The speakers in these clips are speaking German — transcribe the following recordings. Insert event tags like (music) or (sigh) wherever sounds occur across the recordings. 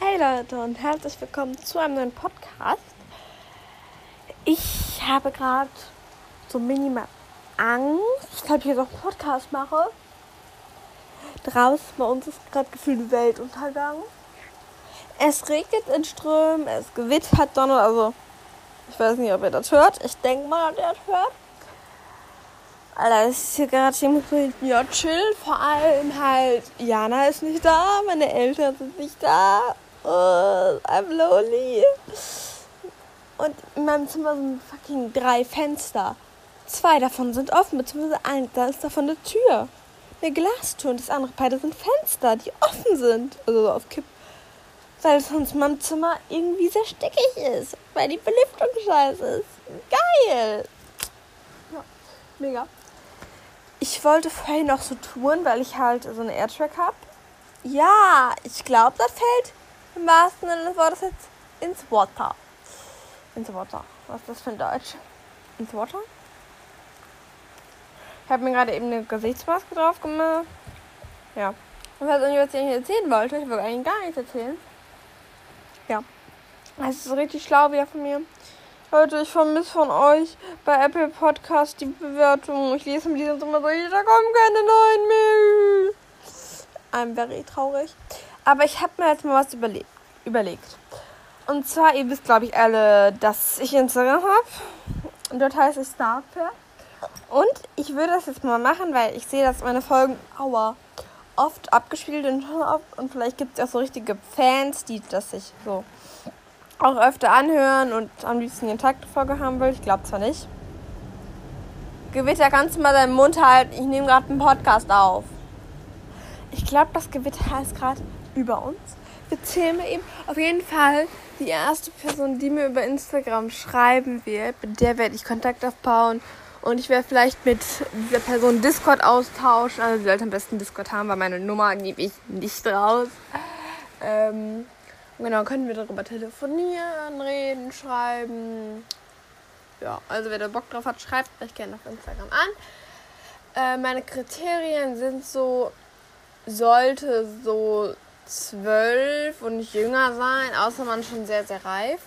Hey Leute und herzlich willkommen zu einem neuen Podcast. Ich habe gerade so minimal Angst, weil ich jetzt auch einen Podcast mache. Draußen bei uns ist gerade gefühlt Weltuntergang. Es regnet in Strömen, es gewittert, donnert, also ich weiß nicht, ob ihr das hört. Ich denke mal, dass ihr das hört. Alter, das ist hier gerade jemand ja, chill. Vor allem halt, Jana ist nicht da, meine Eltern sind nicht da. Oh, I'm lonely. Und in meinem Zimmer sind fucking drei Fenster. Zwei davon sind offen, beziehungsweise eins, da ist davon eine Tür. Eine Glastür und das andere beide sind Fenster, die offen sind. Also auf Kipp. Weil sonst mein Zimmer irgendwie sehr stickig ist. Weil die Belüftung scheiße ist. Geil. Ja, mega. Ich wollte vorhin noch so tun, weil ich halt so eine Airtrack habe. Ja, ich glaube, das fällt im wahrsten Sinne des Wortes jetzt ins Water. Ins Water. Was ist das für ein Deutsch? Ins Water? Ich habe mir gerade eben eine Gesichtsmaske drauf gemacht. Ja. Und was ich jetzt nicht erzählen wollte, ich wollte eigentlich gar nichts erzählen. Ja. Es ist richtig schlau wieder von mir. Leute, ich vermisse von euch bei Apple Podcast die Bewertung. Ich lese mir die sonst immer so, da kommen keine neuen mehr. I'm very traurig. Aber ich habe mir jetzt mal was überle überlegt. Und zwar, ihr wisst, glaube ich, alle, dass ich Instagram habe. Und dort heißt es Starfair. Und ich würde das jetzt mal machen, weil ich sehe, dass meine Folgen, aua, oft abgespielt sind. Und vielleicht gibt es auch so richtige Fans, die das sich so auch öfter anhören und am liebsten den Tag Folge haben will. Ich glaube zwar nicht. Gewitter, kannst du mal deinen Mund halten? Ich nehme gerade einen Podcast auf. Ich glaube, das Gewitter ist gerade über uns. Wir zählen mal eben. Auf jeden Fall die erste Person, die mir über Instagram schreiben wird, mit der werde ich Kontakt aufbauen. Und ich werde vielleicht mit dieser Person Discord austauschen. Also sie sollte am besten Discord haben, weil meine Nummer gebe ich nicht raus. Ähm, genau, können wir darüber telefonieren, reden, schreiben. Ja, also wer da Bock drauf hat, schreibt mich gerne auf Instagram an. Äh, meine Kriterien sind so, sollte so zwölf und nicht jünger sein, außer man schon sehr, sehr reif.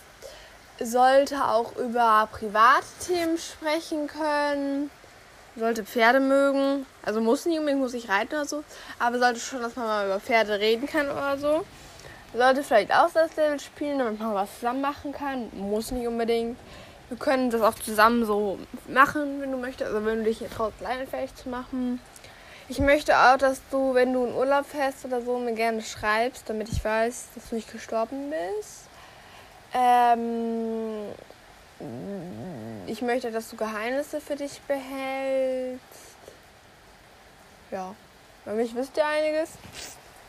Sollte auch über private Themen sprechen können. Sollte Pferde mögen. Also muss nicht unbedingt, muss ich reiten oder so. Aber sollte schon, dass man mal über Pferde reden kann oder so. Sollte vielleicht Auslandslevel spielen, damit man was zusammen machen kann. Muss nicht unbedingt. Wir können das auch zusammen so machen, wenn du möchtest. Also wenn du dich hier traust, leinenfähig zu machen. Ich möchte auch, dass du, wenn du in Urlaub fährst oder so, mir gerne schreibst, damit ich weiß, dass du nicht gestorben bist. Ähm, ich möchte, dass du Geheimnisse für dich behältst. Ja, bei mich wisst ihr einiges.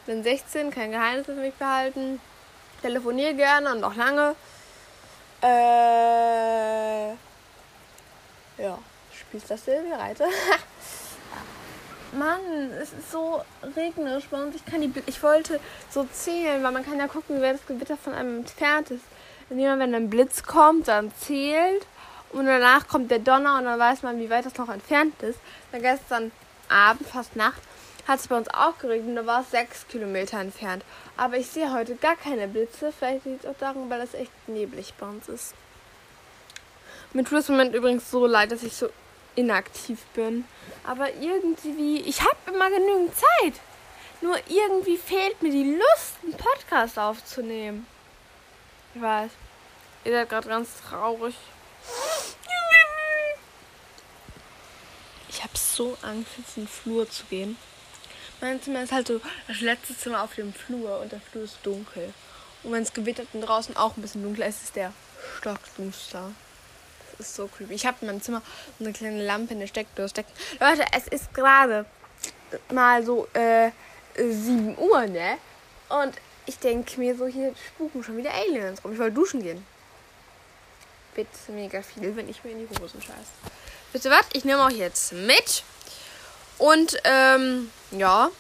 Bin 16, kein Geheimnisse für mich behalten. Telefoniere gerne und auch lange. Äh, ja, spielst das Silvia Reiter? (laughs) Mann, es ist so regnerisch bei uns. Ich kann die, ich wollte so zählen, weil man kann ja gucken, wer das Gewitter von einem entfernt ist. Indem man, wenn ein Blitz kommt, dann zählt und danach kommt der Donner und dann weiß man, wie weit das noch entfernt ist. Dann gestern Abend, fast Nacht, hat es bei uns auch geregnet und da war es sechs Kilometer entfernt. Aber ich sehe heute gar keine Blitze. Vielleicht liegt es auch daran, weil es echt neblig bei uns ist. Mir tut es im Moment übrigens so leid, dass ich so inaktiv bin. Aber irgendwie, ich habe immer genügend Zeit. Nur irgendwie fehlt mir die Lust, einen Podcast aufzunehmen. Ich weiß. Ihr seid gerade ganz traurig. Ich habe so Angst, jetzt in den Flur zu gehen. Mein Zimmer ist halt so das letzte Zimmer auf dem Flur und der Flur ist dunkel. Und wenn es gewittert und draußen auch ein bisschen dunkler ist, ist der stockduster ist so creepy. Ich habe in meinem Zimmer eine kleine Lampe in der Steckdose stecken. Leute, es ist gerade mal so äh, 7 Uhr, ne? Und ich denke mir so, hier spuken schon wieder Aliens rum. Ich wollte duschen gehen. Bitte mega viel, wenn ich mir in die Hosen scheiße. Ihr was? Ich nehme euch jetzt mit. Und, ähm, ja.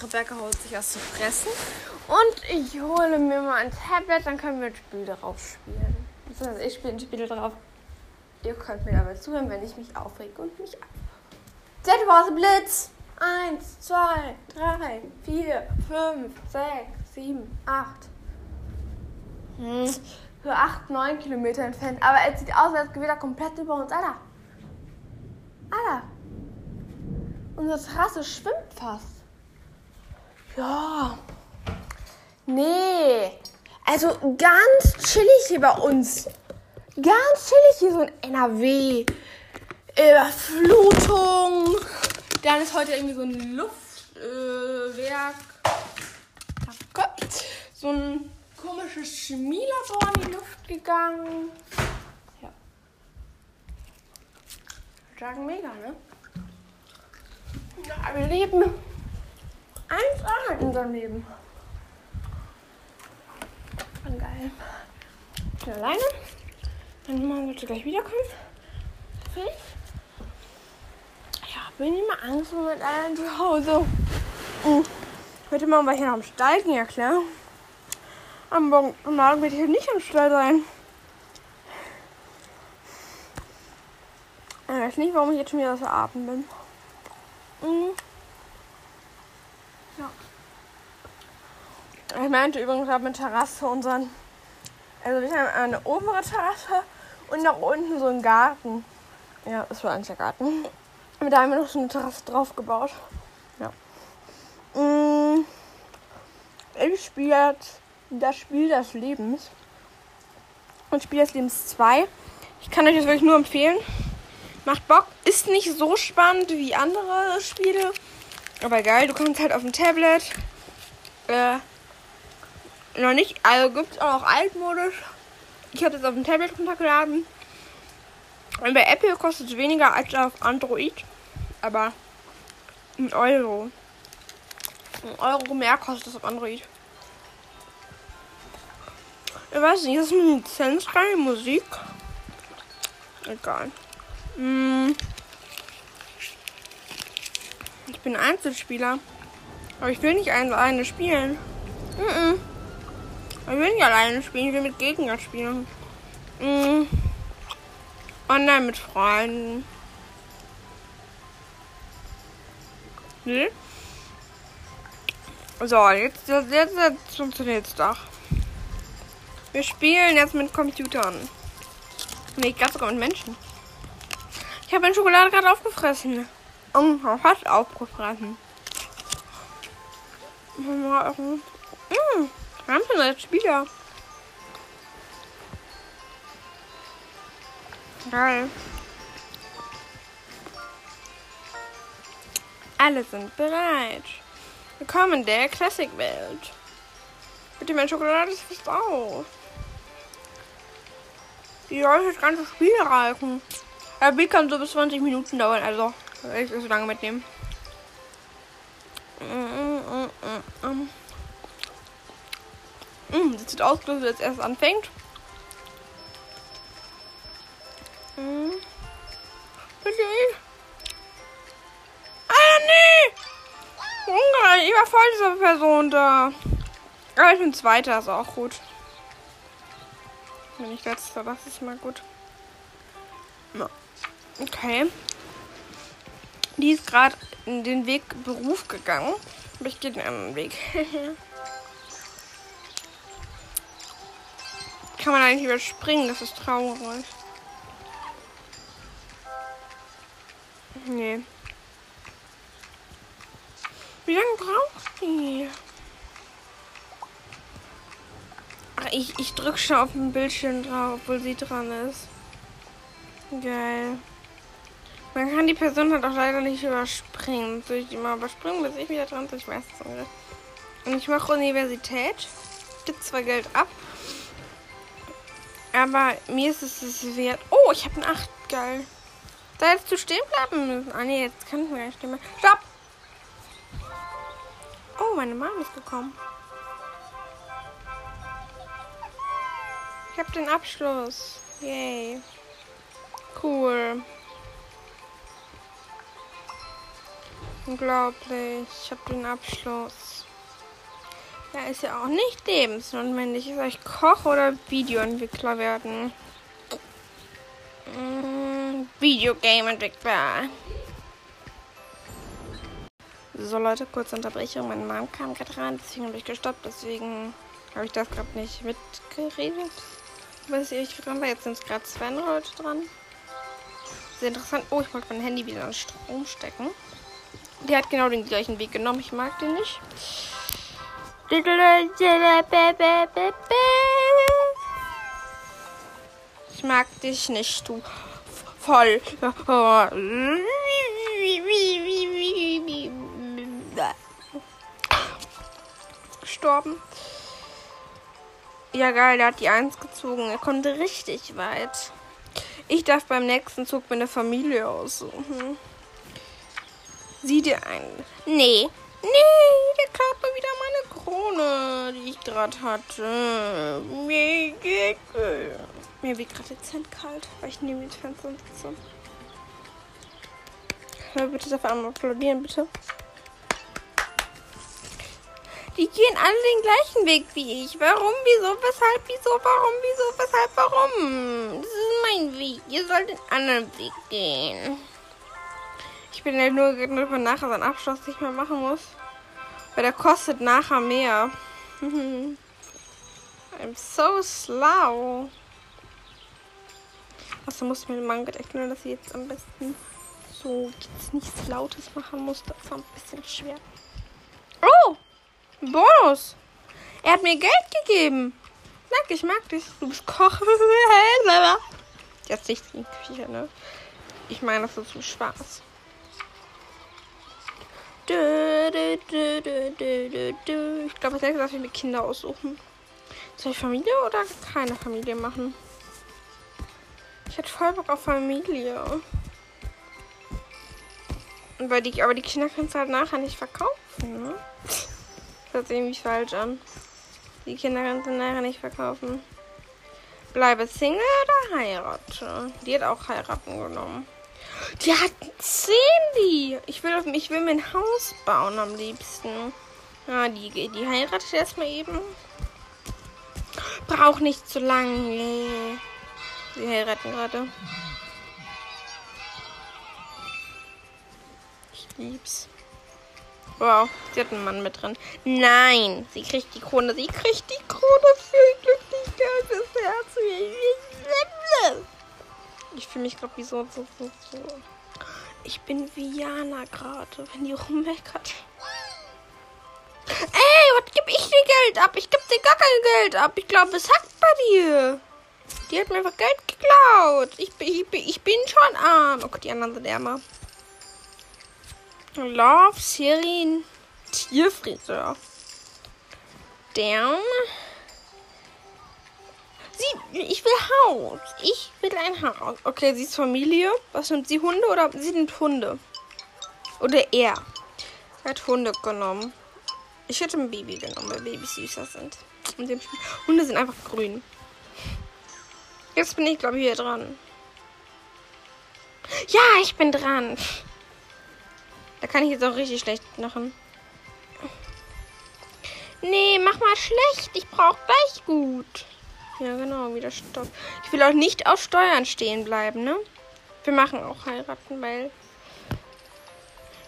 Rebecca holt sich was zu fressen. Und ich hole mir mal ein Tablet, dann können wir ein Spiel darauf spielen. Also ich ein Spiel drauf. Ihr könnt mir dabei zuhören, wenn ich mich aufrege und mich ab. Was Blitz! Eins, zwei, drei, vier, fünf, sechs, sieben, acht. Hm, so acht, neun Kilometer entfernt. Aber es sieht aus, als geht er komplett über uns. Alter. Alter. Unsere Terrasse schwimmt fast. Ja. Nee. Also ganz chillig hier bei uns. Ganz chillig hier so in NRW. Überflutung. Dann ist heute irgendwie so ein Luftwerk. Äh, so ein komisches Chemielabor in die Luft gegangen. Ja. Sagen mega, ne? Ja, wir leben 1A in unserem Leben. Voll geil. Ich bin alleine. Meine Mama sollte gleich wiederkommen. Vielleicht. Ja, bin ich mal Angst mit allein zu Hause. Mhm. Heute Morgen war ich noch am Stall gehen, ja klar. Am Morgen, am Morgen werde ich nicht am Stall sein. Ich weiß nicht, warum ich jetzt schon wieder so Abend bin. Mhm. Ja. Ich meinte übrigens, haben eine Terrasse unseren. Also wir haben eine obere Terrasse und nach unten so einen Garten. Ja, das war eigentlich der Garten. Da haben wir noch so eine Terrasse drauf gebaut. Ja. Mm, ich spiele das Spiel des Lebens. Und Spiel des Lebens 2. Ich kann euch das wirklich nur empfehlen. Macht Bock. Ist nicht so spannend wie andere Spiele. Aber geil, du kannst halt auf dem Tablet. Äh, noch nicht. Also gibt es auch Altmodus. Ich habe das auf dem Tablet runtergeladen. Und bei Apple kostet es weniger als auf Android. Aber ein Euro. Ein Euro mehr kostet es auf Android. Ich weiß nicht, ist eine lizenzfreie Musik? Egal. Hm. Ich bin Einzelspieler. Aber ich will nicht alleine spielen. Mm Ich will nicht alleine spielen, ich will mit Gegnern spielen. Mm. Online mit Freunden. Nee. So, jetzt, jetzt, jetzt, jetzt funktioniert es doch. Wir spielen jetzt mit Computern. Nee, ganz sogar mit Menschen. Ich habe meine Schokolade gerade aufgefressen. Oh, fast aufgefressen. Mmh, wir haben schon als Spieler. Geil. Alle sind bereit. Willkommen in der Classic-Welt. Bitte, meine Schokolade ist auf. Wie soll ich das ganze Spiel erreichen? Der Bild kann so bis 20 Minuten dauern, also ich so lange mitnehmen. Mm, das sieht aus, ob es jetzt erst anfängt. Mm. Bitte. Ah, nee! Junge, ich war voll dieser Person da. Aber ich bin Zweiter, ist auch gut. Wenn ich letzter, das ist mal gut. Ja. Okay. Die ist gerade in den Weg Beruf gegangen. Aber ich gehe den anderen Weg. (laughs) Kann man eigentlich überspringen, das ist traurig. Nee. Wie lange braucht die? Ach, ich, ich drücke schon auf dem Bildschirm drauf, obwohl sie dran ist. Geil. Man kann die Person halt auch leider nicht überspringen. Soll ich die mal überspringen, bis ich wieder dran bin? Ich weiß es nicht. Und ich mache Universität. Gibt zwar Geld ab. Aber mir ist es es wert. Oh, ich habe ein 8. Geil. Da hättest du stehen bleiben müssen. Ah, nee, jetzt kann ich mir gar nicht mehr. Stopp! Oh, meine Mama ist gekommen. Ich habe den Abschluss. Yay. Cool. Unglaublich. Ich habe den Abschluss. Ja, ist ja auch nicht lebensnotwendig. Ist euch Koch oder Videoentwickler werden? Mm, Videogame-Entwickler. So Leute, kurze Unterbrechung. Meine Mom kam gerade rein, deswegen habe ich gestoppt. Deswegen habe ich das gerade nicht mitgeredet. Was ich dran war. Jetzt sind es gerade zwei Leute dran. Sehr interessant. Oh, ich wollte mein Handy wieder an Strom stecken. Der hat genau den gleichen Weg genommen. Ich mag den nicht. Ich mag dich nicht, du voll. Gestorben. Ja, geil, der hat die Eins gezogen. Er konnte richtig weit. Ich darf beim nächsten Zug meine Familie aussuchen. Sieh dir ein. Nee. Nee, der klaut mir wieder meine Krone, die ich gerade hatte. Mir wird gerade dezent kalt, weil ich neben dem Fenster sitze. Hör bitte dafür einmal applaudieren, bitte. Die gehen alle den gleichen Weg wie ich. Warum, wieso, weshalb, wieso, warum, wieso, weshalb, warum? Das ist mein Weg. Ihr sollt den anderen Weg gehen. Ich bin ja nur darüber nachher seinen Abschluss nicht mehr machen muss. Weil der kostet nachher mehr. (laughs) I'm so slow. Also muss ich mir den Manga erklären, dass ich jetzt am besten so jetzt nichts Lautes machen muss. Das war ein bisschen schwer. Oh! Bonus. Er hat mir Geld gegeben. Danke, ich mag dich. Du bist Koch. (laughs) Jetzt nicht in die Küche, ne? Ich meine, das ist zum Spaß. Ich glaube, als nächstes darf ich mir Kinder aussuchen. Soll ich Familie oder keine Familie machen? Ich hätte voll Bock auf Familie. Weil die, aber die Kinder kannst du halt nachher nicht verkaufen, ne? Das hört sich irgendwie falsch an. Die Kinder kannst du nachher nicht verkaufen. Bleibe Single oder heirate? Die hat auch heiraten genommen. Die hat Cindy. Ich will, ich will mir ein Haus bauen am liebsten. Ja, die, die heiratet erstmal eben. Braucht nicht zu lange. Sie heiraten gerade. Ich lieb's. Wow, sie hat einen Mann mit drin. Nein, sie kriegt die Krone. Sie kriegt die Krone für Glücklichkeit des Herzens. Ich fühle mich gerade wie so, so, so, so. Ich bin wie Jana gerade, wenn die rummeckert. Ey, was gebe ich dir Geld ab? Ich gebe dir gar kein Geld ab. Ich glaube, es hackt bei dir. Die hat mir einfach Geld geklaut. Ich, ich, ich bin schon arm. Oh Gott, die anderen sind ärmer. Love, Serien, Tierfriseur. Down. Sie, ich will Haus. Ich will ein Haus. Okay, sie ist Familie. Was nimmt sie? Hunde oder sie nimmt Hunde? Oder er? Er hat Hunde genommen. Ich hätte ein Baby genommen, weil Babys süßer sind. Hunde sind einfach grün. Jetzt bin ich, glaube ich, hier dran. Ja, ich bin dran. Da kann ich jetzt auch richtig schlecht machen. Nee, mach mal schlecht. Ich brauche gleich gut. Ja, genau, wieder Stopp. Ich will auch nicht auf Steuern stehen bleiben, ne? Wir machen auch heiraten, weil.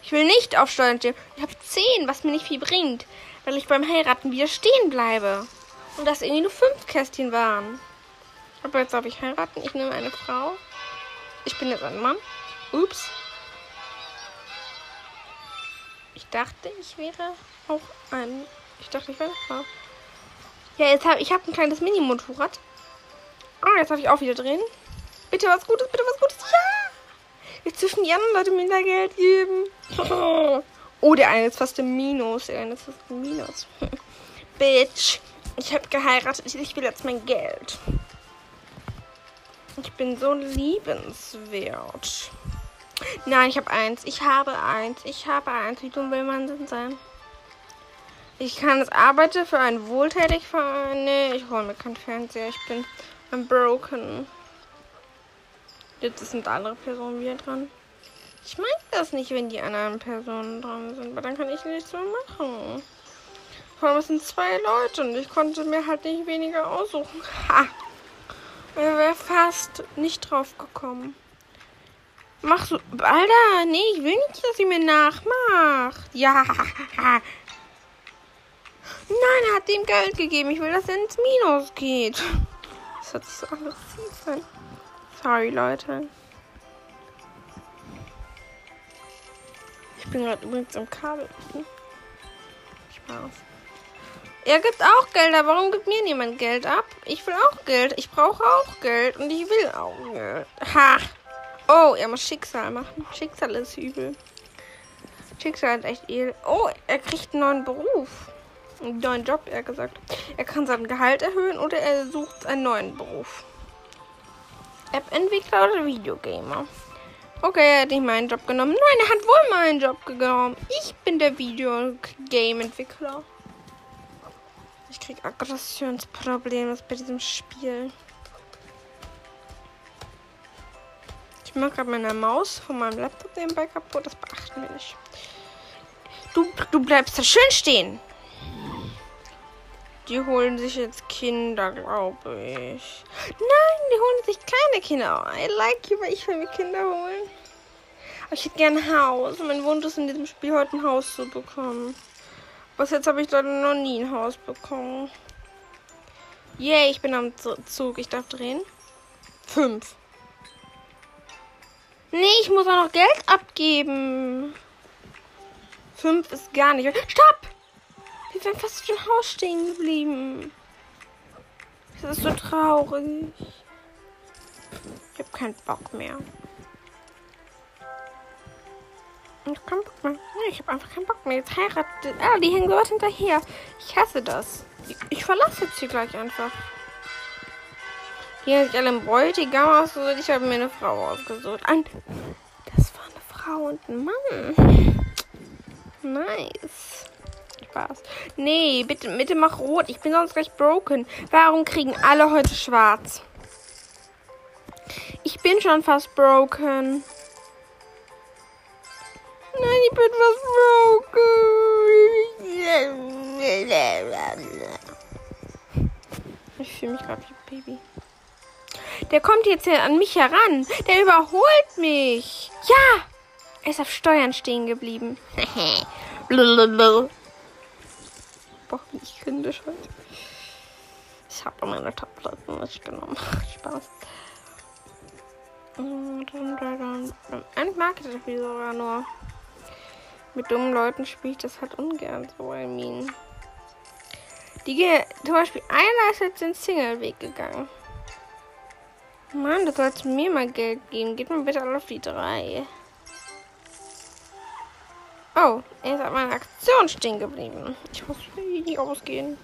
Ich will nicht auf Steuern stehen. Ich habe 10, was mir nicht viel bringt. Weil ich beim Heiraten wieder stehen bleibe. Und das irgendwie nur fünf Kästchen waren. Aber jetzt darf ich heiraten. Ich nehme eine Frau. Ich bin jetzt ein Mann. Ups. Ich dachte, ich wäre auch ein. Ich dachte, ich wäre eine Frau. Ja, jetzt habe ich habe ein kleines Mini-Motorrad. Ah, jetzt darf ich auch wieder drehen. Bitte was Gutes, bitte was Gutes. Ja! Jetzt dürfen die anderen Leute mir da Geld geben. (laughs) Oh, der eine ist fast im Minus. Der eine ist fast im Minus. (laughs) Bitch. Ich habe geheiratet. Ich will jetzt mein Geld. Ich bin so liebenswert. Nein, ich habe eins. Ich habe eins. Ich habe eins. Wie dumm will man denn sein? Ich kann es arbeiten für einen Wohltätigverein. Nee, ich hole mir keinen Fernseher. Ich bin ein Broken. Jetzt sind andere Personen wieder dran. Ich mag das nicht, wenn die anderen Personen dran sind, weil dann kann ich nichts mehr machen. Vor allem es sind zwei Leute und ich konnte mir halt nicht weniger aussuchen. Ha! Er wäre fast nicht drauf gekommen. Mach so. Alter, nee, ich will nicht, dass sie mir nachmacht. Ja. Nein, er hat ihm Geld gegeben. Ich will, dass er ins Minus geht. Das hört sich so aggressiv an. Sorry, Leute. Ich bin gerade übrigens im Kabel. Spaß. Er gibt auch Geld, aber warum gibt mir niemand Geld ab? Ich will auch Geld. Ich brauche auch Geld und ich will auch Geld. Ha! Oh, er muss Schicksal machen. Schicksal ist übel. Schicksal ist echt edel. Oh, er kriegt einen neuen Beruf. Einen neuen Job, er gesagt. Er kann sein Gehalt erhöhen oder er sucht einen neuen Beruf. App-Entwickler oder Videogamer? Okay, er hat nicht meinen Job genommen. Nein, er hat wohl meinen Job genommen. Ich bin der Videogame-Entwickler. Ich krieg Aggressionsprobleme bei diesem Spiel. Ich mache gerade meine Maus von meinem Laptop nebenbei kaputt. Das beachten wir nicht. Du, du bleibst da schön stehen. Die holen sich jetzt Kinder, glaube ich. Nein, die holen sich keine Kinder. I like you, weil ich will mir Kinder holen. Aber ich hätte gerne ein Haus. Mein Wunsch ist in diesem Spiel heute ein Haus zu bekommen. Was jetzt habe ich leider noch nie ein Haus bekommen. Yay, ich bin am Zug. Ich darf drehen. Fünf. Nee, ich muss auch noch Geld abgeben. Fünf ist gar nicht. Stopp! Wir wären fast ein Haus stehen geblieben. Das ist so traurig. Ich habe keinen Bock mehr. Ich hab keinen Bock mehr. Ich habe einfach keinen Bock mehr. Jetzt heiratet. Ah, die hängen so weit hinterher. Ich hasse das. Ich, ich verlasse jetzt hier gleich einfach. Hier sind alle im Bräutigam ausgesucht. Ich habe mir eine Frau ausgesucht. Ein, das war eine Frau und ein Mann. Nice. Spaß. Nee, bitte, bitte mach rot. Ich bin sonst gleich broken. Warum kriegen alle heute schwarz? Ich bin schon fast broken. Nein, ich bin fast broken. Ich fühle mich gerade wie Baby. Der kommt jetzt an mich heran. Der überholt mich. Ja! Er ist auf Steuern stehen geblieben. (laughs) Boah, bin ich kindisch heute. Ich habe meine Tabletten nicht genommen. (laughs) Spaß. Eigentlich mag ich das Spiel sogar nur. Mit dummen Leuten spiele ich das halt ungern so, I mean. Die, zum Beispiel, einer ist jetzt den Single-Weg gegangen. Mann, du sollst mir mal Geld geben. Gib mir bitte alle auf die drei. Oh, er ist an meiner Aktion stehen geblieben. Ich muss nicht ausgehen.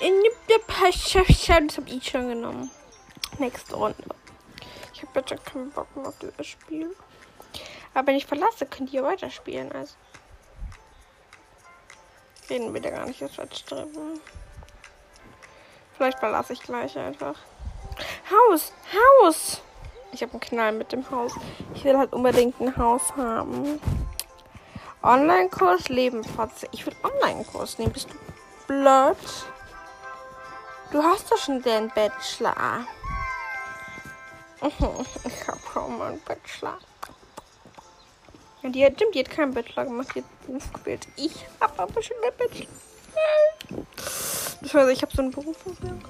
In der das habe ich schon genommen. Nächste Runde. Ich habe bitte keinen Bock mehr auf das Spiel. Aber wenn ich verlasse, könnt ihr weiterspielen. Also reden wir da gar nicht jetzt treffen. Vielleicht verlasse ich gleich einfach. Haus! Haus! Ich habe einen Knall mit dem Haus. Ich will halt unbedingt ein Haus haben. Online-Kurs, Lebensplatz. Ich will Online-Kurs nehmen. Bist du blöd? Du hast doch schon den Bachelor. (laughs) Ich habe schon mal einen Bachelor. Ja, die hat, stimmt, die hat keinen Bachelor gemacht, die hat Beruf gewählt. Ich habe aber schon einen Bachelor. Das heißt, ich habe so einen Beruf gewählt.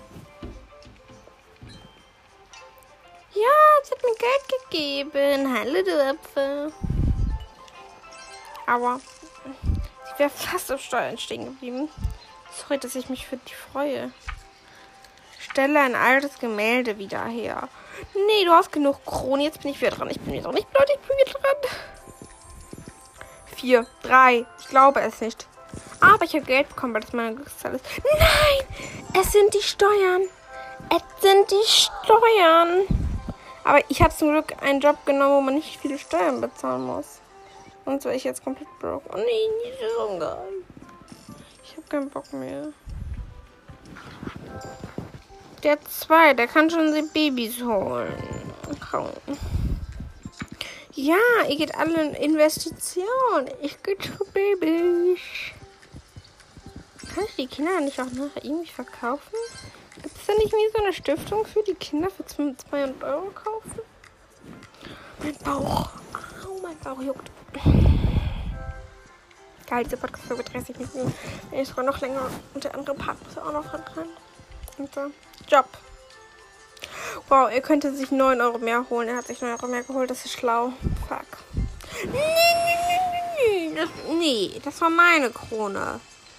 Sie hat mir Geld gegeben. Hallo, du Apfel. Aber ich wäre fast auf Steuern stehen geblieben. Sorry, dass ich mich für dich freue. Stelle ein altes Gemälde wieder her. Nee, du hast genug Kronen. Jetzt bin ich wieder dran. Ich bin wieder dran. Ich bin, ich bin wieder dran. Vier, drei. Ich glaube es nicht. Aber ich habe Geld bekommen, weil das meine Glückszahl ist. Nein! Es sind die Steuern. Es sind die Steuern. Aber ich habe zum Glück einen Job genommen, wo man nicht viele Steuern bezahlen muss. Sonst wäre ich jetzt komplett broke. Oh nee, nicht so geil. Ich habe keinen Bock mehr. Der zwei, der kann schon die Babys holen. Ja, ihr geht alle in Investition. Ich gehe zu Babys. Kann ich die Kinder nicht auch noch irgendwie verkaufen? Gibt es da nicht wie so eine Stiftung für die Kinder für 200 Euro kaufen? Mein Bauch. Au, mein Bauch juckt. Geil, diese Podcast-Folge 30 Minuten. Wenn ich sogar noch länger und der andere Part muss auch noch dran. Und so. Job. Wow, er könnte sich 9 Euro mehr holen. Er hat sich 9 Euro mehr geholt. Das ist schlau. Fuck. Nee, nee, nee, nee. Das, nee, das war meine Krone.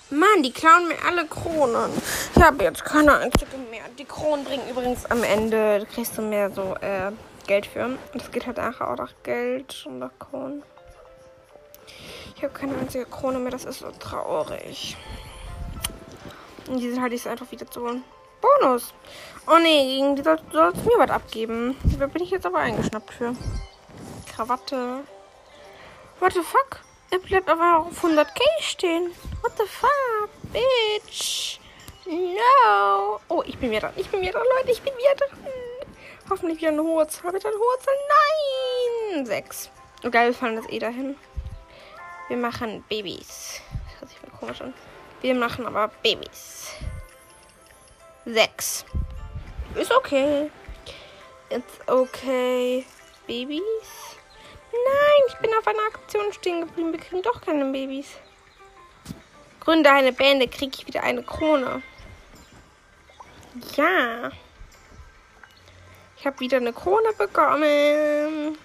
Mann, die klauen mir alle Kronen. Ich habe jetzt keine einzige mehr. Die Kronen bringen übrigens am Ende, kriegst du mehr so äh, Geld für. Es geht halt nachher auch nach Geld und nach Kronen. Ich habe keine einzige Krone mehr, das ist so traurig. Und die sind halt jetzt einfach wieder zu Bonus. Oh nee, gegen die sollst soll mir was abgeben. Da bin ich jetzt aber eingeschnappt für. Krawatte. What the fuck? Er bleibt aber auf 100k stehen. What the fuck, bitch? No. Oh, ich bin wieder dran. Ich bin wieder dran, Leute. Ich bin wieder dran. Hoffentlich wieder eine hohe Zahl. Bitte eine hohe Zahl. Nein. Sechs. Oh, geil, wir fallen das eh dahin. Wir machen Babys. Das hört sich mal komisch an. Wir machen aber Babys. Sechs. Ist okay. It's okay. Babys? Nein, ich bin auf einer Aktion stehen geblieben. Wir kriegen doch keine Babys. Gründe eine Bände, kriege ich wieder eine Krone. Ja. Ich habe wieder eine Krone bekommen.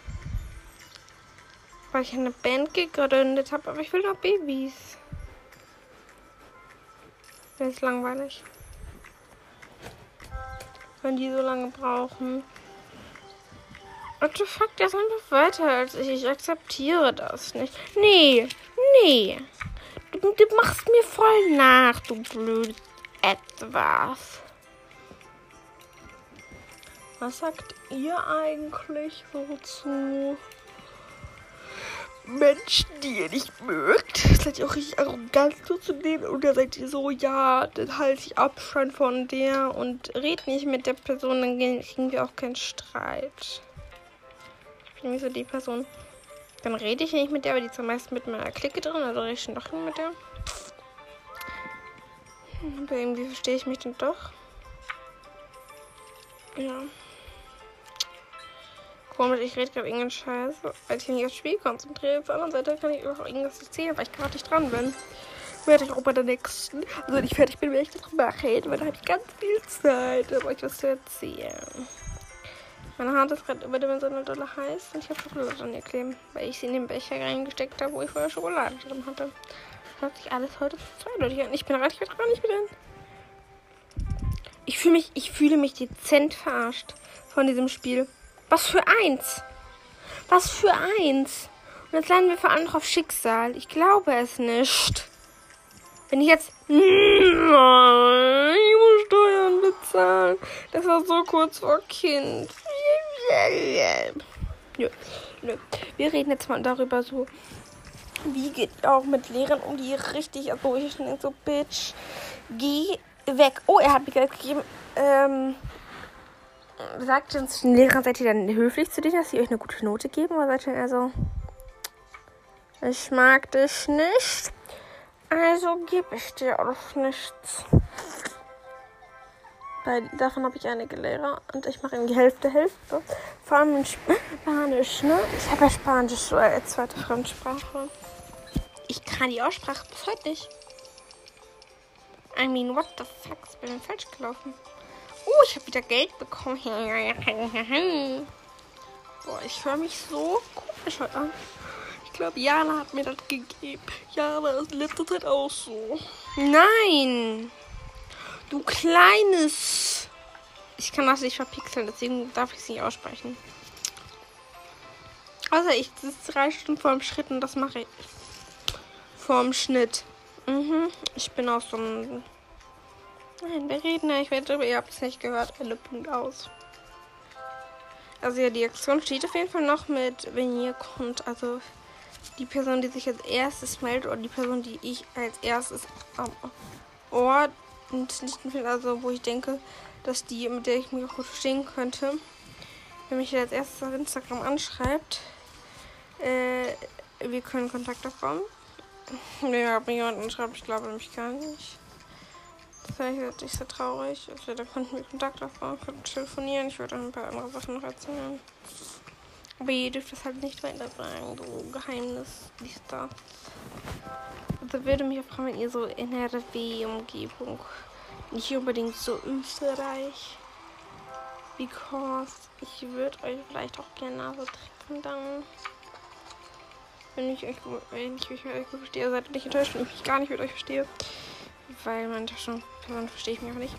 Weil ich eine Band gegründet habe. Aber ich will noch Babys. Das ist langweilig. Wenn die so lange brauchen. What the fuck, der ist einfach weiter als ich. Ich akzeptiere das nicht. Nee, nee. Du, du machst mir voll nach, du blöd etwas. Was sagt ihr eigentlich wozu? Menschen, die ihr nicht mögt. Seid ihr auch richtig arrogant so zu denen? Oder seid ihr so, ja, dann halte ich Abstand von der und red nicht mit der Person, dann kriegen wir auch keinen Streit. Ich bin nämlich so die Person. Dann rede ich nicht mit der, aber die ist am meisten mit meiner Clique drin, also rede ich schon doch nicht mit der. Aber irgendwie verstehe ich mich dann doch. Ja. Komisch, ich rede gerade irgendeinen Scheiß, weil ich mich nicht aufs Spiel konzentriere. Auf der anderen Seite kann ich auch irgendwas erzählen, weil ich gerade nicht dran bin. Werde ich auch bei der nächsten, also wenn ich fertig bin, werde ich darüber reden, weil da habe ich ganz viel Zeit, um euch was zu erzählen. Meine Hand ist gerade überdimensional dolle heiß und ich habe Schokolade an ihr kleben, weil ich sie in den Becher reingesteckt habe, wo ich vorher Schokolade drin hatte. Das hat sich alles heute zweideutig an. Ich bin relativ dran, ich bin drin. Ich fühle mich, ich fühle mich dezent verarscht von diesem Spiel. Was für eins? Was für eins? Und jetzt landen wir vor allem noch auf Schicksal. Ich glaube es nicht. Wenn ich jetzt. Ich muss Steuern bezahlen. Das war so kurz vor Kind. Wir reden jetzt mal darüber so. Wie geht auch mit Lehrern um die richtig. Also ich denke so, Bitch. Geh weg. Oh, er hat mir Geld gegeben. Ähm sagt uns den Lehrer, seid ihr dann höflich zu denen, dass sie euch eine gute Note geben? Oder seid ihr eher so, ich mag dich nicht, also gebe ich dir auch nichts. Weil davon habe ich einige Lehrer und ich mache die Hälfte, Hälfte. Vor allem in Spanisch, ne? Ich habe ja Spanisch so als zweite Fremdsprache. Ich kann die Aussprache bis heute nicht. I mean, what the fuck? Ich bin falsch gelaufen. Oh, ich habe wieder Geld bekommen. (laughs) Boah, ich höre mich so komisch heute an. Ich glaube, Jana hat mir das gegeben. Jana ist in letzter Zeit auch so. Nein! Du kleines. Ich kann das nicht verpixeln, deswegen darf ich es nicht aussprechen. Also ich sitze drei Stunden vor dem Schritt und das mache ich. Vorm Schnitt. Mhm. Ich bin auch so ein Nein, wir reden ja, ich werde, ihr habt es nicht gehört, Ende Punkt aus. Also ja, die Aktion steht auf jeden Fall noch mit, wenn ihr kommt, also die Person, die sich als erstes meldet oder die Person, die ich als erstes am Ort nicht finde, also wo ich denke, dass die, mit der ich mich auch gut verstehen könnte, wenn mich als erstes auf Instagram anschreibt, äh, wir können Kontakt aufbauen. (laughs) Wenn mir jemanden schreibt, ich glaube nämlich gar nicht. Das wäre nicht so traurig. Also, da konnten wir Kontakt aufbauen, konnten telefonieren. Ich würde ein paar andere Sachen noch erzählen. Aber ihr dürft das halt nicht weiter sagen, so Geheimnis, dies da. Also würde mich auch freuen, wenn ihr so NRW-Umgebung, nicht unbedingt so Österreich. Because ich würde euch vielleicht auch gerne so treffen dann. Wenn ich euch, wenn ich euch verstehe, seid ihr nicht enttäuscht, wenn ich mich gar nicht mit euch verstehe. Weil schon Person verstehe ich mich auch nicht.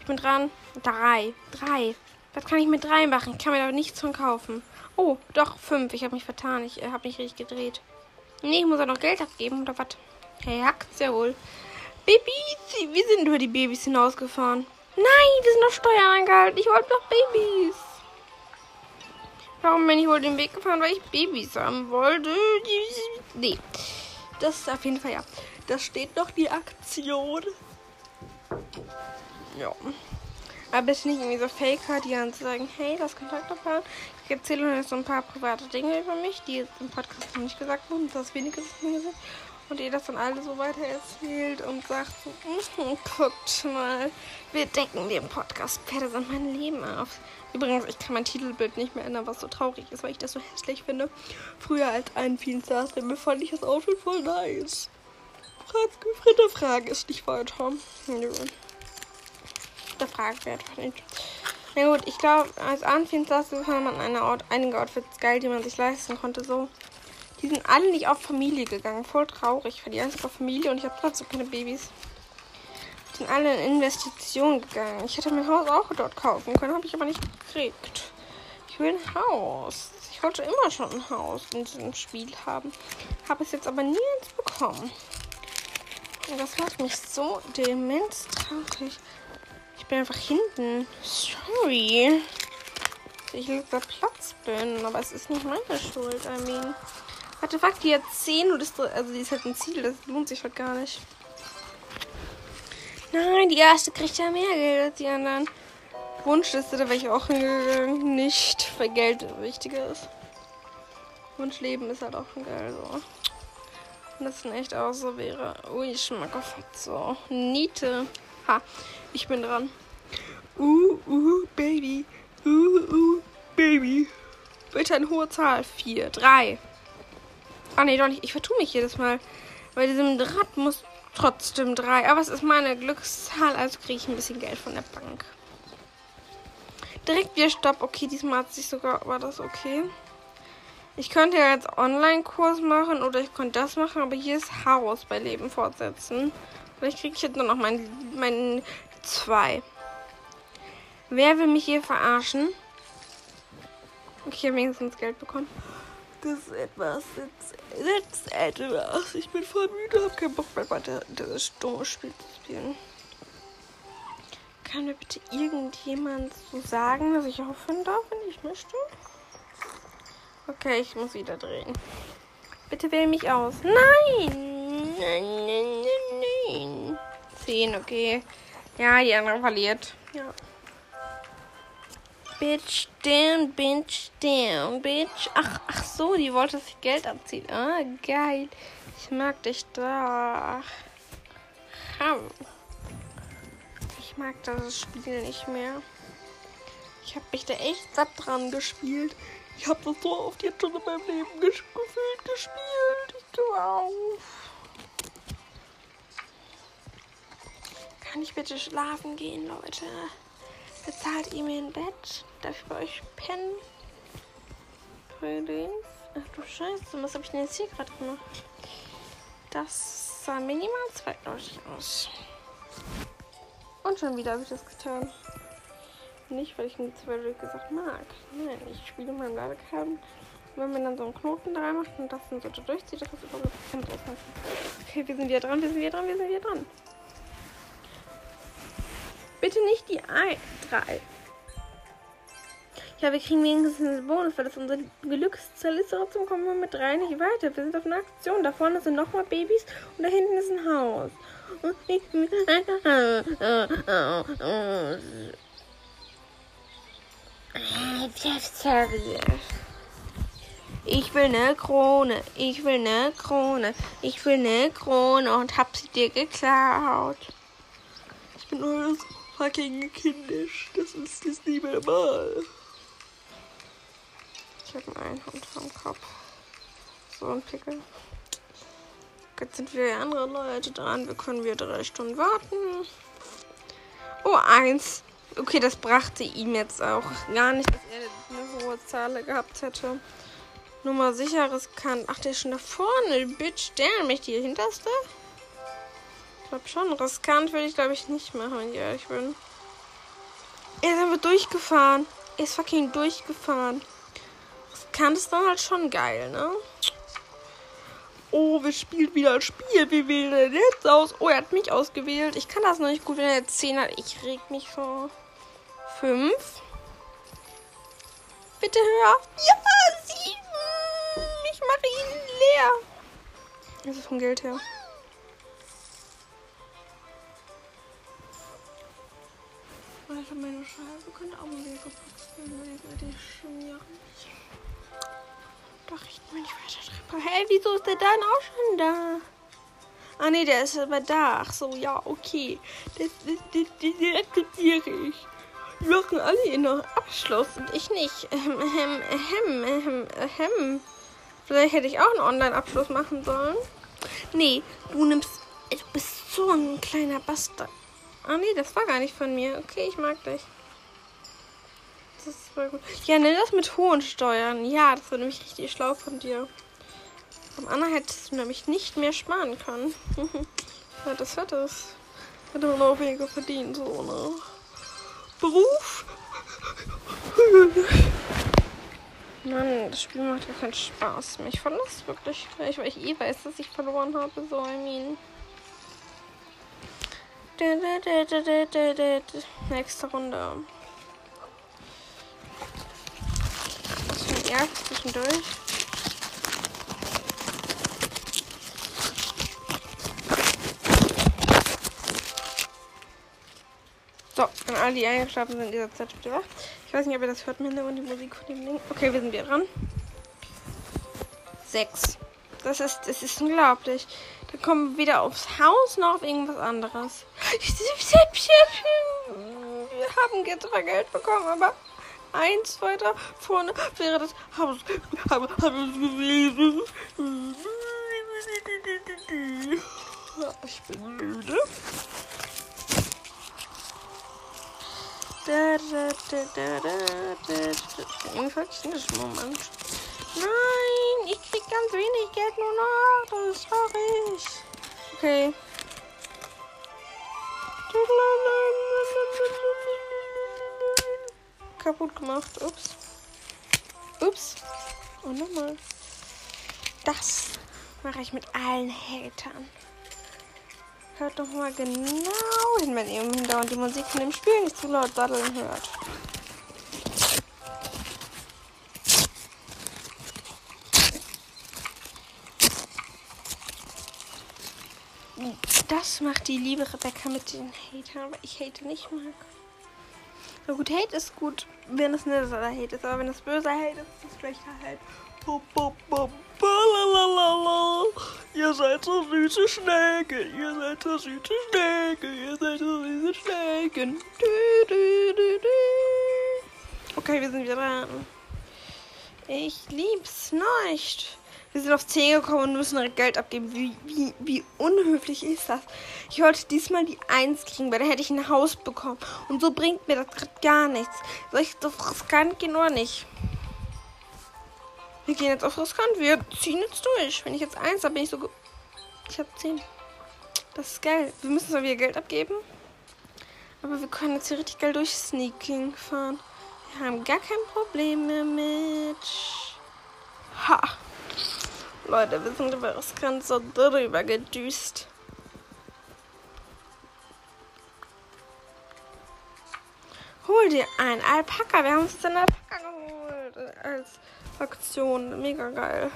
Ich bin dran. Drei. Drei. Was kann ich mit drei machen? Ich kann mir da nichts von kaufen. Oh, doch, fünf. Ich habe mich vertan. Ich äh, habe mich richtig gedreht. Nee, ich muss auch noch Geld abgeben, oder was? Ja wohl. Babys, wir sind über die Babys hinausgefahren. Nein, wir sind noch Steuern angehalten. Ich wollte noch Babys. Warum bin ich wohl den Weg gefahren? Weil ich Babys haben wollte. Nee. Das ist auf jeden Fall ja. Das steht noch die Aktion. Ja. Aber es nicht irgendwie so Faker, die dann sagen, hey, das Kontakt aufbauen. Ich erzähle euch so ein paar private Dinge über mich, die jetzt im Podcast noch nicht gesagt wurden, das wenige Dinge sind. Und ihr das dann alle so weiter erzählt und sagt so, mm, guckt mal, wir decken den Podcast Pferde sind mein Leben auf. Übrigens, ich kann mein Titelbild nicht mehr ändern, was so traurig ist, weil ich das so hässlich finde. Früher als ein vielen mir fand ich das Outfit voll nice. Dritte Frage ist nicht weiter. Nö. Der Frage wert nicht. Na gut, ich glaube, als Anfienstaste fand man eine Out einige Outfits geil, die man sich leisten konnte. So, die sind alle nicht auf Familie gegangen. Voll traurig. für die einzige Familie und ich habe trotzdem keine Babys. Die sind alle in Investitionen gegangen. Ich hätte mein Haus auch dort kaufen können, habe ich aber nicht gekriegt. Ich will ein Haus. Ich wollte immer schon ein Haus in diesem Spiel haben. Habe es jetzt aber nie bekommen. Das macht mich so dement traurig. Ich bin einfach hinten. Sorry. Ich da Platz bin, aber es ist nicht meine Schuld. I mean. Warte, fuck, die hat 10 und ist, also die ist halt ein Ziel, das lohnt sich halt gar nicht. Nein, die erste kriegt ja mehr Geld als die anderen. Wunschliste, da wäre ich auch hingegangen. Nicht, weil Geld wichtiger ist. Wunschleben ist halt auch schon geil so. Und das in echt auch so wäre. Ui, Schmackhoff hat so. Niete. Ha, ich bin dran. Uh, uh, Baby. Uh, uh, Baby. Bitte eine hohe Zahl. Vier, drei. Ah, nee, doch nicht. Ich vertue mich jedes Mal. Bei diesem Rad muss trotzdem drei. Aber es ist meine Glückszahl, also kriege ich ein bisschen Geld von der Bank. Direkt wieder Stopp. Okay, diesmal hat sich sogar. War das okay? Ich könnte ja jetzt Online-Kurs machen oder ich könnte das machen, aber hier ist Haus bei Leben fortsetzen. Vielleicht kriege ich jetzt nur noch meinen mein zwei. Wer will mich hier verarschen? Ich habe wenigstens Geld bekommen. Das ist etwas. Das ist etwas. Ich bin voll müde, habe keinen Bock mehr weiter das dumme Spiel zu spielen. Kann mir bitte irgendjemand so sagen, dass ich aufhören darf, wenn ich möchte? Okay, ich muss wieder drehen. Bitte wähl mich aus. Nein! Nein, nein, nein, nein. 10, okay. Ja, die andere verliert. Ja. Bitch down, bitch down, bitch. Ach, ach so, die wollte sich Geld abziehen. Ah, geil. Ich mag dich doch. Ich mag das Spiel nicht mehr. Ich habe mich da echt satt dran gespielt. Ich habe das so oft jetzt schon in meinem Leben ges gefühlt gespielt. Ich gebe auf. Kann ich bitte schlafen gehen, Leute? Bezahlt ihr mir ein Bett? Darf ich bei euch pennen? Übrigens. Ach du Scheiße, was habe ich denn jetzt hier gerade gemacht? Das sah minimal zweitläufig aus. Und schon wieder habe ich das getan. Nicht, weil ich ihn zwei gesagt mag. Nein, ich spiele meinen Ladekabel. Wenn man dann so einen Knoten dran macht und das dann so durchzieht, das ist überhaupt kein Okay, wir sind wieder dran, wir sind wieder dran, wir sind wieder dran. Bitte nicht die 3. Ja, wir kriegen wenigstens einen Bonus, weil das unsere Glückszahl ist. Trotzdem kommen wir mit 3 nicht weiter. Wir sind auf einer Aktion. Da vorne sind nochmal Babys und da hinten ist ein Haus. (laughs) Ich will ne Krone, ich will ne Krone, ich will ne Krone und hab sie dir geklaut. Ich bin nur so fucking kindisch. Das ist das nie mehr mal. Ich habe einen Hund vom Kopf. So ein Pickel. Jetzt sind wieder andere Leute dran. Wir können wieder drei Stunden warten. Oh, eins. Okay, das brachte ihm jetzt auch gar nicht, dass er eine hohe Zahl gehabt hätte. Nummer sicheres kann. Ach, der ist schon da vorne. Bitch, der mich die hinterste? Ich glaube schon. Riskant würde ich, glaube ich, nicht machen, wenn ich ehrlich bin. Er ist einfach durchgefahren. Er ist fucking durchgefahren. Riskant ist dann halt schon geil, ne? Oh, wir spielen wieder ein Spiel. Wie wählt er jetzt aus? Oh, er hat mich ausgewählt. Ich kann das noch nicht gut, wenn er jetzt 10 hat. Ich reg mich so. 5. Bitte hör. Ja, 7. Ich mache ihn leer. Das ist vom Geld her. Alter, meine Scheibe könnte auch mal wieder geputzt werden. Die schmieren. Doch, ich bin nicht weiter drin. Hey, wieso ist der dann auch schon da? Ah, nee, der ist aber da. Ach so, ja, okay. Das, das, das, das akzeptiere ich. Wir ihren Abschluss und ich nicht. Ähm, ähm, ähm, ähm, ähm. Vielleicht hätte ich auch einen Online-Abschluss machen sollen. Nee, du nimmst. Du bist so ein kleiner Bastard. Ah, nee, das war gar nicht von mir. Okay, ich mag dich. Das voll gut. Ja, nimm das mit hohen Steuern. Ja, das war nämlich richtig schlau von dir. Am anderen hättest du nämlich nicht mehr sparen können. (laughs) ja, das hat es. Hätte man auch weniger verdient, so, ne? Beruf? Mann, das Spiel macht ja keinen Spaß mehr. Ich verlasse wirklich gleich, weil ich eh weiß, dass ich verloren habe. So, I mean. Nächste Runde. Ja, zwischendurch. So, an alle, die eingeschlafen sind in dieser Zeit bitte wach. Ich weiß nicht, ob ihr das hört, mir und die Musik von dem Ding. Okay, wir sind wieder dran. Sechs. Das ist, das ist unglaublich. Dann kommen wir wieder aufs Haus, noch auf irgendwas anderes. Wir haben jetzt zwar Geld bekommen, aber eins weiter vorne wäre das Haus. Ich bin müde. Da, da, da, da, da, da. Irgendwie Moment. Nein, ich krieg ganz wenig Geld nur noch. Das ist traurig. Okay. Kaputt gemacht. Ups. Ups. Und nochmal. Das mache ich mit allen Hatern. Hört doch mal genau hin, wenn ihr im Hintergrund die Musik von dem Spiel nicht zu laut daddeln hört. Das macht die liebe Rebecca mit den Hatern, aber ich hate nicht mag. Na gut, Hate ist gut, wenn es netter Hate ist, aber wenn es böser Hate ist, ist es schlechter Hate. Ihr seid so süße Schnecken, ihr seid so süße Schnecken, ihr seid so süße Schnecken. Okay, wir sind wieder dran. Ich lieb's nicht. Wir sind auf 10 gekommen und müssen Geld abgeben. Wie, wie, wie unhöflich ist das? Ich wollte diesmal die 1 kriegen, weil da hätte ich ein Haus bekommen. Und so bringt mir das gerade gar nichts. Soll ich so riskant gehen oder nicht? Wir gehen jetzt auf riskant. Wir ziehen jetzt durch. Wenn ich jetzt 1 habe, bin ich so. Ich habe 10. Das ist geil. Wir müssen zwar wieder Geld abgeben. Aber wir können jetzt hier richtig geil durch Sneaking fahren. Wir haben gar kein Problem mehr mit. Ha! Leute, wir sind über das Ganze drüber gedüst. Hol dir ein Alpaka. Wir haben uns den Alpaka geholt als Aktion. Mega geil.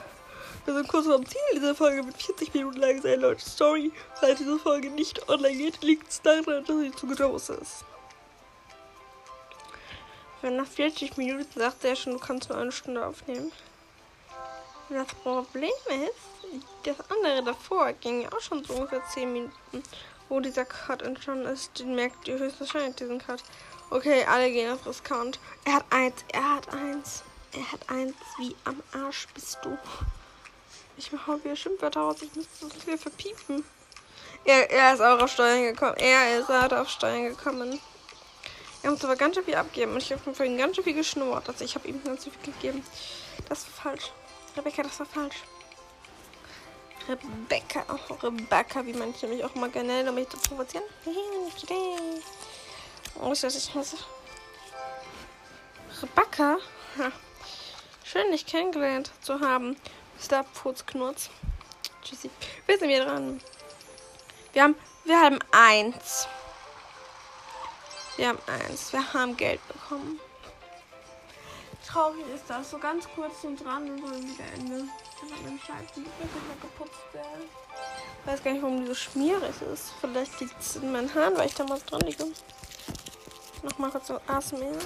Wir sind kurz am Ziel dieser Folge mit 40 Minuten lang sein, Leute. Story, falls diese Folge nicht online geht, liegt es daran, dass sie zu groß ist. Wenn nach 40 Minuten sagt er schon, du kannst nur eine Stunde aufnehmen. Das Problem ist, das andere davor ging ja auch schon so ungefähr 10 Minuten, wo dieser Cut entstanden ist. Den merkt ihr höchstwahrscheinlich, diesen Cut. Okay, alle gehen auf riskant. Er hat eins, er hat eins. Er hat eins wie am Arsch bist du. Ich mache wieder Schimpfwörter raus. Ich muss so viel verpiepen. Er, er ist auch auf Steuern gekommen. Er ist halt auf Steuern gekommen. Er muss aber ganz schön viel abgeben. Und ich habe von ihm ganz schön viel geschnurrt. Also ich habe ihm ganz viel gegeben. Das war falsch. Rebecca, das war falsch. Rebecca, auch Rebecca, wie manche mich auch mal gerne nennen, um mich zu provozieren. (laughs) Oh, ich weiß, ich muss. Rebecca? Schön, dich kennengelernt zu haben. Mr. Furzknurz. Tschüssi. Wir sind wieder dran. Wir haben, wir haben eins. Wir haben eins. Wir haben Geld bekommen. Traurig ist das. So ganz kurz zum dran und dann wieder Ende. Dann hat mein Scheiß nicht mehr geputzt werden. Ich weiß gar nicht, warum die so schmierig ist. Vielleicht liegt es in meinen Haaren, weil ich da mal dran liege. Nochmal kurz so ASMR.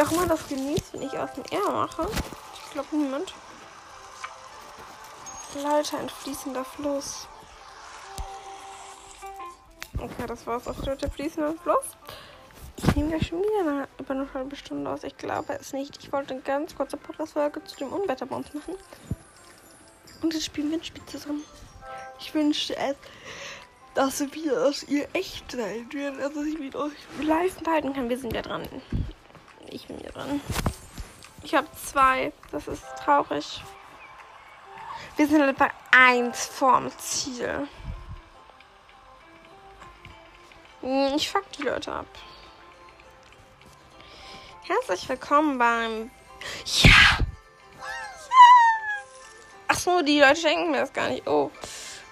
Wer auch immer das genießt, wenn ich aus dem R mache. Ich glaube niemand. Leute, ein fließender Fluss. Okay, das war's auf der fließenden Fluss. Ich nehme gleich schon wieder eine, über eine halbe Stunde aus. Ich glaube es nicht. Ich wollte eine ganz kurze Podcast-Folge zu dem Unwetter bei uns machen. Und jetzt spielen wir ein Spiel zusammen. Ich wünsche es, dass wir aus ihr echt sein werden. Also, dass ich mit euch live unterhalten kann. Wir sind ja dran. Ich dran. Ich habe zwei. Das ist traurig. Wir sind halt bei 1 vorm Ziel. Hm, ich fuck die Leute ab. Herzlich willkommen beim. Ja! ja! Ach so, die Leute schenken mir das gar nicht. Oh,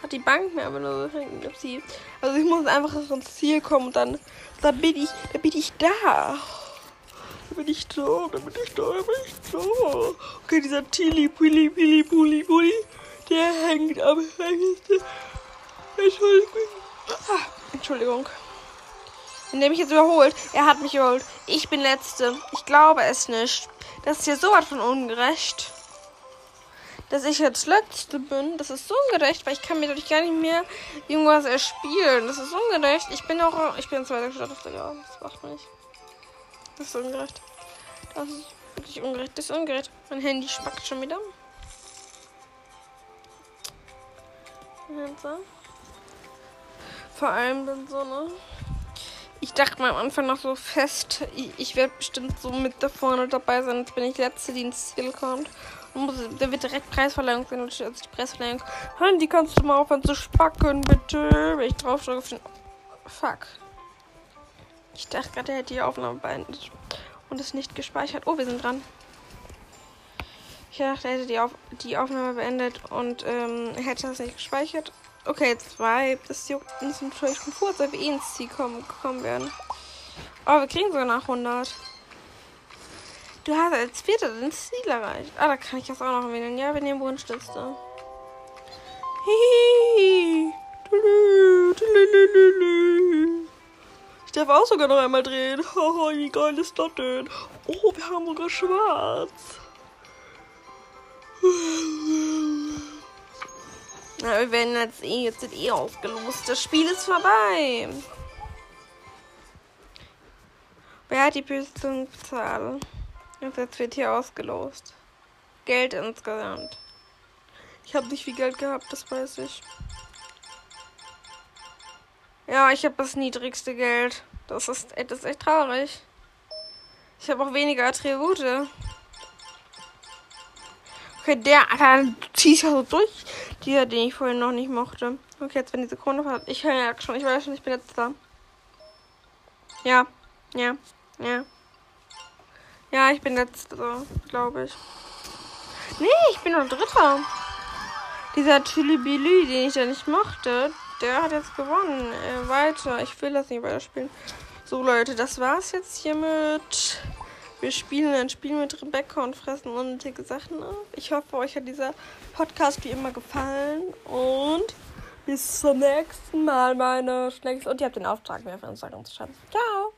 hat die Bank mir aber nur geschenkt. Also ich muss einfach ins Ziel kommen und dann, dann bin ich, dann bin ich da. Bin ich da, da bin ich da, da bin ich da. Okay, dieser Tilly, Pili, Pili, Puli, Puli, der hängt am Fenster. Entschuldigung. Ah, Entschuldigung. Indem ich jetzt überholt. Er hat mich überholt. Ich bin Letzte. Ich glaube es nicht. Das ist hier so was von ungerecht. Dass ich jetzt Letzte bin. Das ist so ungerecht, weil ich kann mir dadurch gar nicht mehr irgendwas erspielen. Das ist ungerecht. Ich bin auch. Ich bin zweiter gestartet. Ja, das macht man nicht. Das ist ungerecht. Das ist wirklich ungerecht. Das ist ungerecht. Mein Handy spackt schon wieder. Vor allem dann so, ne? Ich dachte mal am Anfang noch so fest, ich, ich werde bestimmt so mit da vorne dabei sein, als bin ich letzte, die ins Ziel kommt. Und da wird direkt Preisverleihung sein, also die Preisverleihung. Handy, kannst du mal aufhören zu spacken, bitte? Wenn ich drauf auf den. Fuck. Ich dachte gerade, er hätte die Aufnahme beendet. Und es nicht gespeichert. Oh, wir sind dran. Ich dachte, er hätte die, Auf die Aufnahme beendet und ähm, hätte das nicht gespeichert. Okay, zwei. Das juckt uns natürlich schon vor, als wir eh ins Ziel kommen, gekommen werden. Oh, wir kriegen sogar nach 100. Du hast als Vierter das Ziel erreicht. Ah, da kann ich das auch noch wählen. Ja, wir nehmen Wunschliste. Hihi. Darf auch sogar noch einmal drehen. (laughs) Haha, wie geil ist das denn? Oh, wir haben sogar schwarz. (laughs) Na, wir werden jetzt eh, jetzt sind eh ausgelost. Das Spiel ist vorbei. Wer hat die Zahl? Jetzt wird hier ausgelost. Geld insgesamt. Ich habe nicht viel Geld gehabt, das weiß ich. Ja, ich habe das niedrigste Geld. Das ist, das ist echt traurig. Ich habe auch weniger Attribute. Okay, der, der zieht ja so durch. Dieser, den ich vorhin noch nicht mochte. Okay, jetzt wenn die Sekunde hat. Ich höre ja schon, ich weiß schon, ich bin jetzt da. Ja, ja, ja. Ja, ich bin letzter, glaube ich. Nee, ich bin noch dritter. Dieser Tülibilü, den ich ja nicht mochte, der hat jetzt gewonnen. Äh, weiter. Ich will das nicht weiterspielen. So, Leute, das war's jetzt hiermit. Wir spielen ein Spiel mit Rebecca und fressen unnötige Sachen auf. Ich hoffe, euch hat dieser Podcast wie immer gefallen. Und bis zum nächsten Mal, meine Schnecks. Und ihr habt den Auftrag, mir auf Instagram zu schreiben. Ciao!